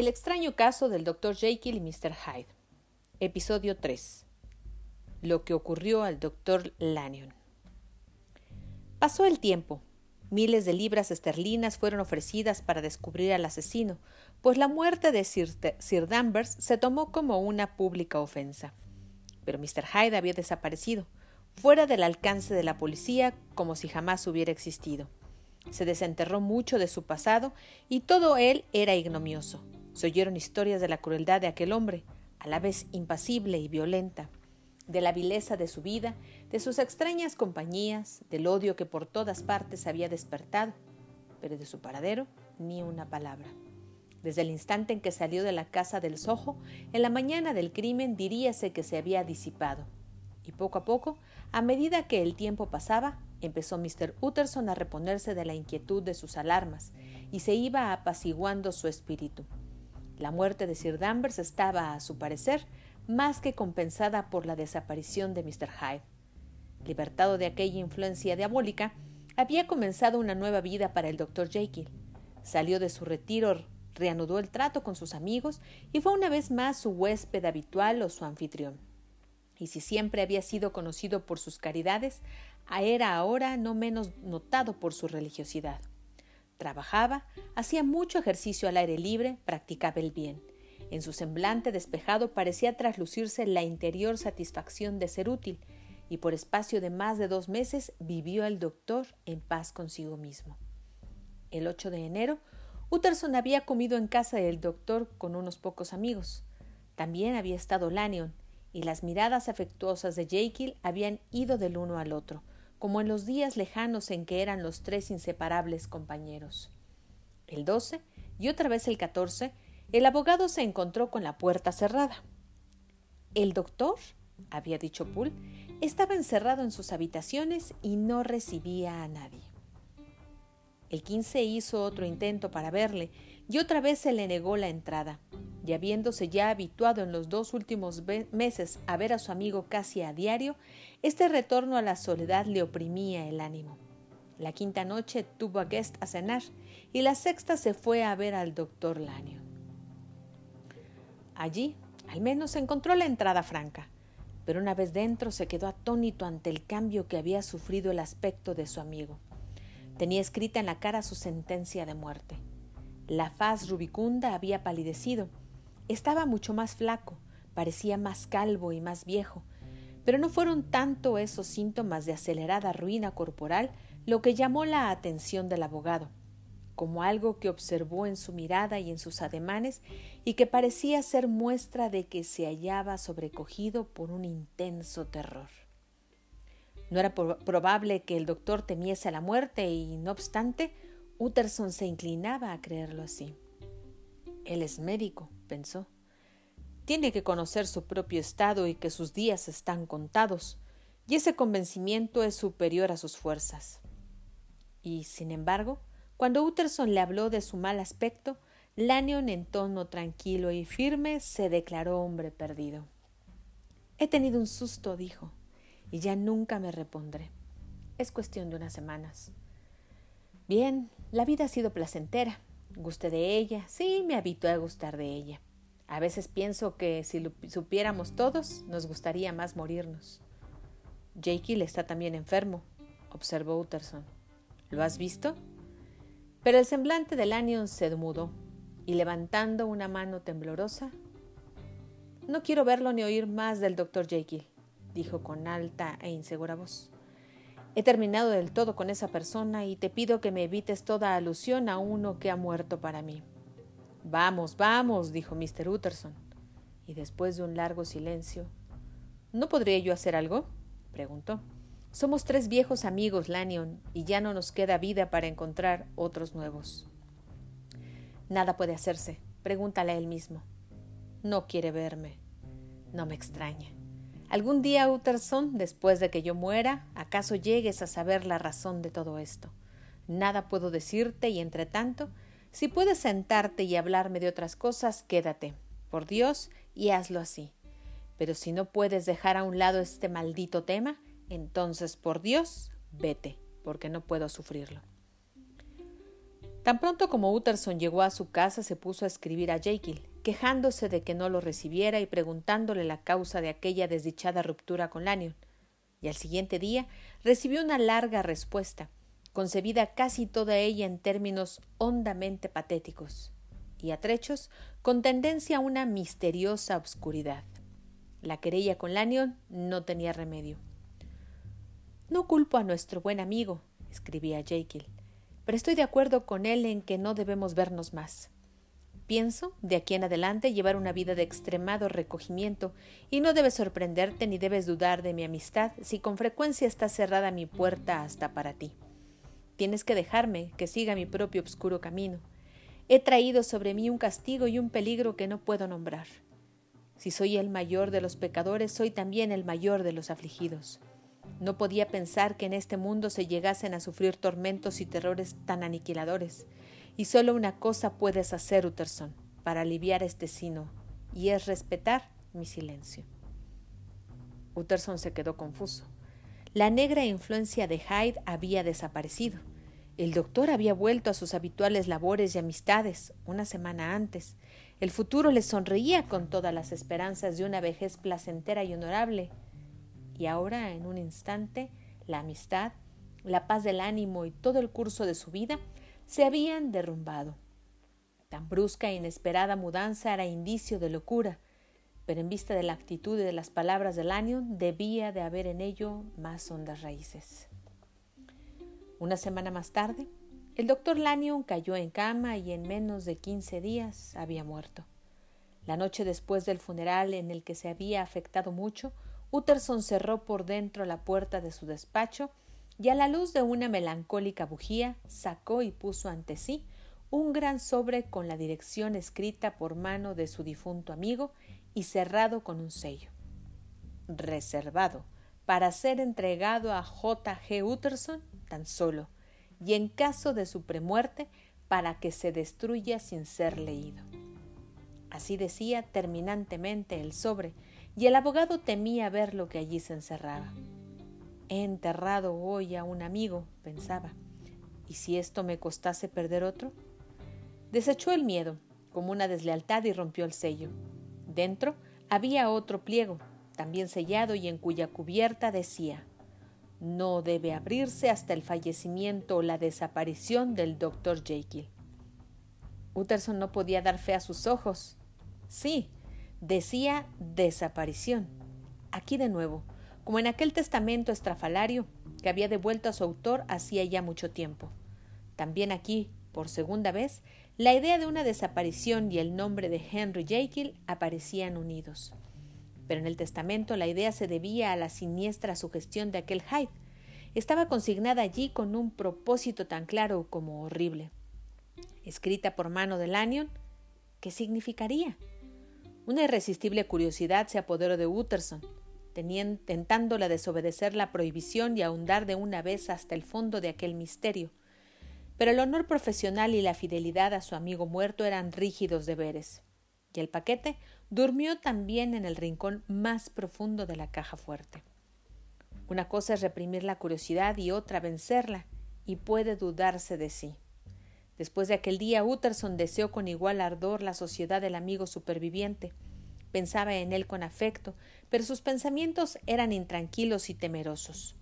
El extraño caso del Dr. Jekyll y Mr. Hyde. Episodio 3. Lo que ocurrió al Dr. Lanyon. Pasó el tiempo. Miles de libras esterlinas fueron ofrecidas para descubrir al asesino, pues la muerte de Sir, Sir Danvers se tomó como una pública ofensa. Pero Mr. Hyde había desaparecido, fuera del alcance de la policía, como si jamás hubiera existido. Se desenterró mucho de su pasado y todo él era ignomioso. Se oyeron historias de la crueldad de aquel hombre, a la vez impasible y violenta, de la vileza de su vida, de sus extrañas compañías, del odio que por todas partes había despertado, pero de su paradero ni una palabra. Desde el instante en que salió de la casa del Soho, en la mañana del crimen diríase que se había disipado. Y poco a poco, a medida que el tiempo pasaba, empezó Mr. Utterson a reponerse de la inquietud de sus alarmas, y se iba apaciguando su espíritu. La muerte de Sir Danvers estaba, a su parecer, más que compensada por la desaparición de Mr. Hyde. Libertado de aquella influencia diabólica, había comenzado una nueva vida para el doctor Jekyll. Salió de su retiro, reanudó el trato con sus amigos y fue una vez más su huésped habitual o su anfitrión. Y si siempre había sido conocido por sus caridades, era ahora no menos notado por su religiosidad. Trabajaba, hacía mucho ejercicio al aire libre, practicaba el bien. En su semblante despejado parecía traslucirse la interior satisfacción de ser útil, y por espacio de más de dos meses vivió el doctor en paz consigo mismo. El 8 de enero, Utterson había comido en casa del doctor con unos pocos amigos. También había estado Lanyon, y las miradas afectuosas de Jekyll habían ido del uno al otro, como en los días lejanos en que eran los tres inseparables compañeros. El 12 y otra vez el 14, el abogado se encontró con la puerta cerrada. El doctor, había dicho Poole, estaba encerrado en sus habitaciones y no recibía a nadie. El 15 hizo otro intento para verle y otra vez se le negó la entrada, y habiéndose ya habituado en los dos últimos meses a ver a su amigo casi a diario, este retorno a la soledad le oprimía el ánimo. La quinta noche tuvo a Guest a cenar y la sexta se fue a ver al doctor Lanyon. Allí, al menos, encontró la entrada franca, pero una vez dentro se quedó atónito ante el cambio que había sufrido el aspecto de su amigo. Tenía escrita en la cara su sentencia de muerte. La faz rubicunda había palidecido estaba mucho más flaco, parecía más calvo y más viejo, pero no fueron tanto esos síntomas de acelerada ruina corporal lo que llamó la atención del abogado, como algo que observó en su mirada y en sus ademanes y que parecía ser muestra de que se hallaba sobrecogido por un intenso terror. No era probable que el doctor temiese la muerte y, no obstante, Utterson se inclinaba a creerlo así. Él es médico, pensó. Tiene que conocer su propio estado y que sus días están contados, y ese convencimiento es superior a sus fuerzas. Y, sin embargo, cuando Utterson le habló de su mal aspecto, Lanyon, en tono tranquilo y firme, se declaró hombre perdido. He tenido un susto, dijo, y ya nunca me repondré. Es cuestión de unas semanas. Bien, la vida ha sido placentera, Guste de ella, sí, me habitué a gustar de ella. A veces pienso que si supiéramos todos, nos gustaría más morirnos. Jekyll está también enfermo, observó Utterson. ¿Lo has visto? Pero el semblante de Lanyon se mudó, y levantando una mano temblorosa, No quiero verlo ni oír más del doctor Jekyll, dijo con alta e insegura voz. He terminado del todo con esa persona y te pido que me evites toda alusión a uno que ha muerto para mí. Vamos, vamos, dijo Mr. Utterson. Y después de un largo silencio, ¿No podría yo hacer algo? preguntó. Somos tres viejos amigos, Lanyon, y ya no nos queda vida para encontrar otros nuevos. Nada puede hacerse. Pregúntale a él mismo. No quiere verme. No me extraña. Algún día, Utterson, después de que yo muera, acaso llegues a saber la razón de todo esto. Nada puedo decirte y, entre tanto, si puedes sentarte y hablarme de otras cosas, quédate, por Dios, y hazlo así. Pero si no puedes dejar a un lado este maldito tema, entonces, por Dios, vete, porque no puedo sufrirlo. Tan pronto como Utterson llegó a su casa, se puso a escribir a Jekyll, quejándose de que no lo recibiera y preguntándole la causa de aquella desdichada ruptura con Lanyon. Y al siguiente día recibió una larga respuesta, concebida casi toda ella en términos hondamente patéticos y a trechos con tendencia a una misteriosa obscuridad. La querella con Lanyon no tenía remedio. No culpo a nuestro buen amigo, escribía Jekyll, pero estoy de acuerdo con él en que no debemos vernos más. Pienso, de aquí en adelante, llevar una vida de extremado recogimiento, y no debes sorprenderte ni debes dudar de mi amistad si con frecuencia está cerrada mi puerta hasta para ti. Tienes que dejarme que siga mi propio oscuro camino. He traído sobre mí un castigo y un peligro que no puedo nombrar. Si soy el mayor de los pecadores, soy también el mayor de los afligidos. No podía pensar que en este mundo se llegasen a sufrir tormentos y terrores tan aniquiladores. Y solo una cosa puedes hacer, Utterson, para aliviar este sino, y es respetar mi silencio. Utterson se quedó confuso. La negra influencia de Hyde había desaparecido. El doctor había vuelto a sus habituales labores y amistades una semana antes. El futuro le sonreía con todas las esperanzas de una vejez placentera y honorable y ahora en un instante la amistad, la paz del ánimo y todo el curso de su vida se habían derrumbado. Tan brusca e inesperada mudanza era indicio de locura, pero en vista de la actitud y de las palabras del año debía de haber en ello más hondas raíces. Una semana más tarde, el doctor Lanyon cayó en cama y en menos de quince días había muerto. La noche después del funeral en el que se había afectado mucho, Utterson cerró por dentro la puerta de su despacho y a la luz de una melancólica bujía sacó y puso ante sí un gran sobre con la dirección escrita por mano de su difunto amigo y cerrado con un sello. Reservado para ser entregado a J. G. Utterson tan solo, y en caso de su premuerte, para que se destruya sin ser leído. Así decía terminantemente el sobre, y el abogado temía ver lo que allí se encerraba. He enterrado hoy a un amigo, pensaba. ¿Y si esto me costase perder otro? Desechó el miedo, como una deslealtad, y rompió el sello. Dentro había otro pliego, también sellado y en cuya cubierta decía no debe abrirse hasta el fallecimiento o la desaparición del doctor Jekyll. Utterson no podía dar fe a sus ojos. Sí, decía desaparición. Aquí de nuevo, como en aquel testamento estrafalario que había devuelto a su autor hacía ya mucho tiempo. También aquí, por segunda vez, la idea de una desaparición y el nombre de Henry Jekyll aparecían unidos. Pero en el testamento la idea se debía a la siniestra sugestión de aquel Hyde. Estaba consignada allí con un propósito tan claro como horrible. Escrita por mano de Lanyon, ¿qué significaría? Una irresistible curiosidad se apoderó de Utterson, tentándola desobedecer la prohibición y ahondar de una vez hasta el fondo de aquel misterio. Pero el honor profesional y la fidelidad a su amigo muerto eran rígidos deberes, y el paquete durmió también en el rincón más profundo de la caja fuerte. Una cosa es reprimir la curiosidad y otra vencerla, y puede dudarse de sí. Después de aquel día, Utterson deseó con igual ardor la sociedad del amigo superviviente. Pensaba en él con afecto, pero sus pensamientos eran intranquilos y temerosos.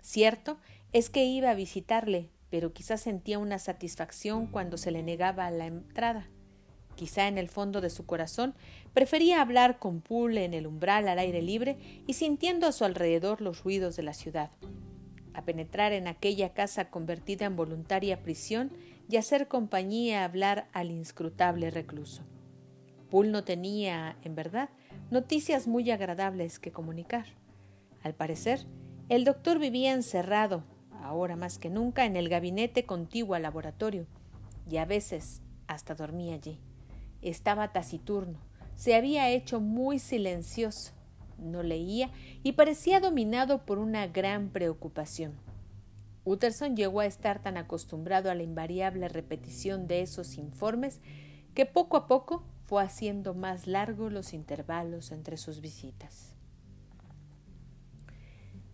Cierto es que iba a visitarle, pero quizá sentía una satisfacción cuando se le negaba la entrada. Quizá en el fondo de su corazón prefería hablar con Poole en el umbral al aire libre y sintiendo a su alrededor los ruidos de la ciudad. A penetrar en aquella casa convertida en voluntaria prisión y hacer compañía a hablar al inscrutable recluso. Poole no tenía, en verdad, noticias muy agradables que comunicar. Al parecer, el doctor vivía encerrado, ahora más que nunca, en el gabinete contiguo al laboratorio, y a veces hasta dormía allí. Estaba taciturno, se había hecho muy silencioso, no leía y parecía dominado por una gran preocupación. Utterson llegó a estar tan acostumbrado a la invariable repetición de esos informes que poco a poco fue haciendo más largos los intervalos entre sus visitas.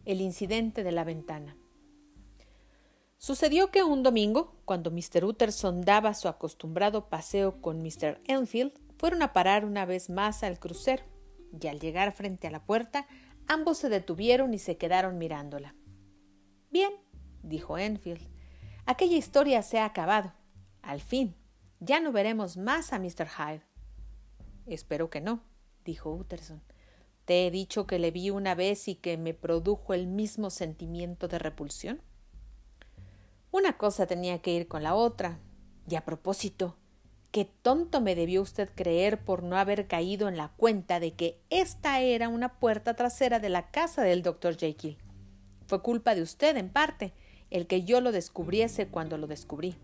El incidente de la ventana. Sucedió que un domingo, cuando Mr. Utterson daba su acostumbrado paseo con Mr. Enfield, fueron a parar una vez más al crucero, y al llegar frente a la puerta, ambos se detuvieron y se quedaron mirándola. Bien, dijo Enfield, aquella historia se ha acabado. Al fin, ya no veremos más a Mr. Hyde. Espero que no, dijo Utterson. Te he dicho que le vi una vez y que me produjo el mismo sentimiento de repulsión. Una cosa tenía que ir con la otra. Y a propósito, qué tonto me debió usted creer por no haber caído en la cuenta de que esta era una puerta trasera de la casa del doctor Jekyll. Fue culpa de usted, en parte, el que yo lo descubriese cuando lo descubrí.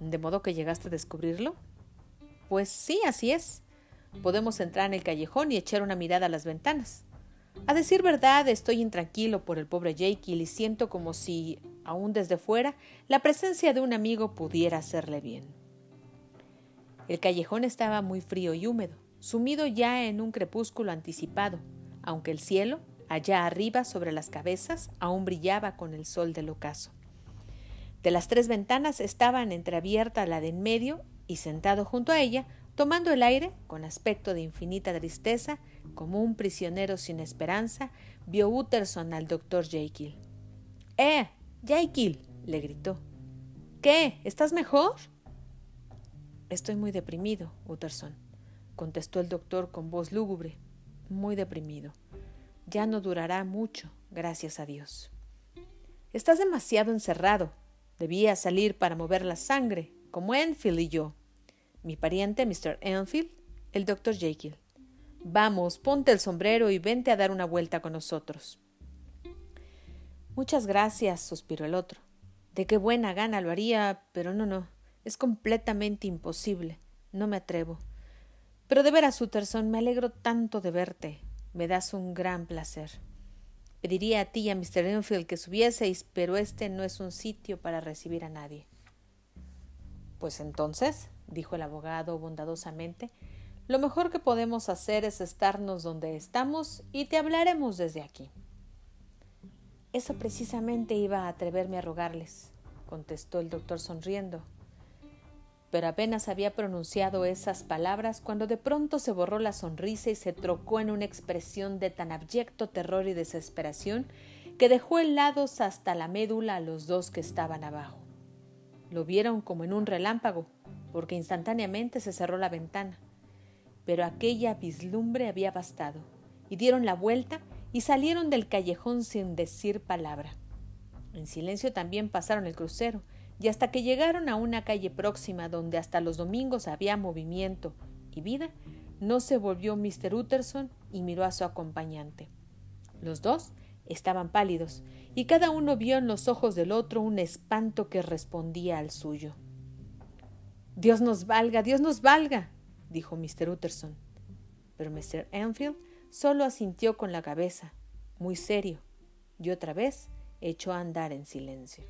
¿De modo que llegaste a descubrirlo? Pues sí, así es. Podemos entrar en el callejón y echar una mirada a las ventanas. A decir verdad, estoy intranquilo por el pobre Jekyll y siento como si, aún desde fuera, la presencia de un amigo pudiera hacerle bien. El callejón estaba muy frío y húmedo, sumido ya en un crepúsculo anticipado, aunque el cielo, allá arriba sobre las cabezas, aún brillaba con el sol del ocaso. De las tres ventanas estaban entreabierta la de en medio y sentado junto a ella, tomando el aire, con aspecto de infinita tristeza, como un prisionero sin esperanza, vio Utterson al doctor Jekyll. ¡Eh! Jekyll. le gritó. ¿Qué? ¿Estás mejor? Estoy muy deprimido, Utterson, contestó el doctor con voz lúgubre. Muy deprimido. Ya no durará mucho, gracias a Dios. Estás demasiado encerrado. Debías salir para mover la sangre, como Enfield y yo. Mi pariente, Mr. Enfield, el doctor Jekyll. Vamos, ponte el sombrero y vente a dar una vuelta con nosotros. Muchas gracias, suspiró el otro. De qué buena gana lo haría, pero no, no. Es completamente imposible. No me atrevo. Pero de veras, Utterson, me alegro tanto de verte. Me das un gran placer. Pediría a ti y a Mr. Enfield que subieseis, pero este no es un sitio para recibir a nadie. Pues entonces, dijo el abogado bondadosamente, lo mejor que podemos hacer es estarnos donde estamos y te hablaremos desde aquí. Eso precisamente iba a atreverme a rogarles, contestó el doctor sonriendo. Pero apenas había pronunciado esas palabras cuando de pronto se borró la sonrisa y se trocó en una expresión de tan abyecto terror y desesperación que dejó helados hasta la médula a los dos que estaban abajo. Lo vieron como en un relámpago, porque instantáneamente se cerró la ventana. Pero aquella vislumbre había bastado, y dieron la vuelta y salieron del callejón sin decir palabra. En silencio también pasaron el crucero, y hasta que llegaron a una calle próxima donde hasta los domingos había movimiento y vida, no se volvió Mr. Utterson y miró a su acompañante. Los dos estaban pálidos, y cada uno vio en los ojos del otro un espanto que respondía al suyo. Dios nos valga, Dios nos valga, dijo Mr. Utterson. Pero Mr. Enfield solo asintió con la cabeza, muy serio, y otra vez echó a andar en silencio.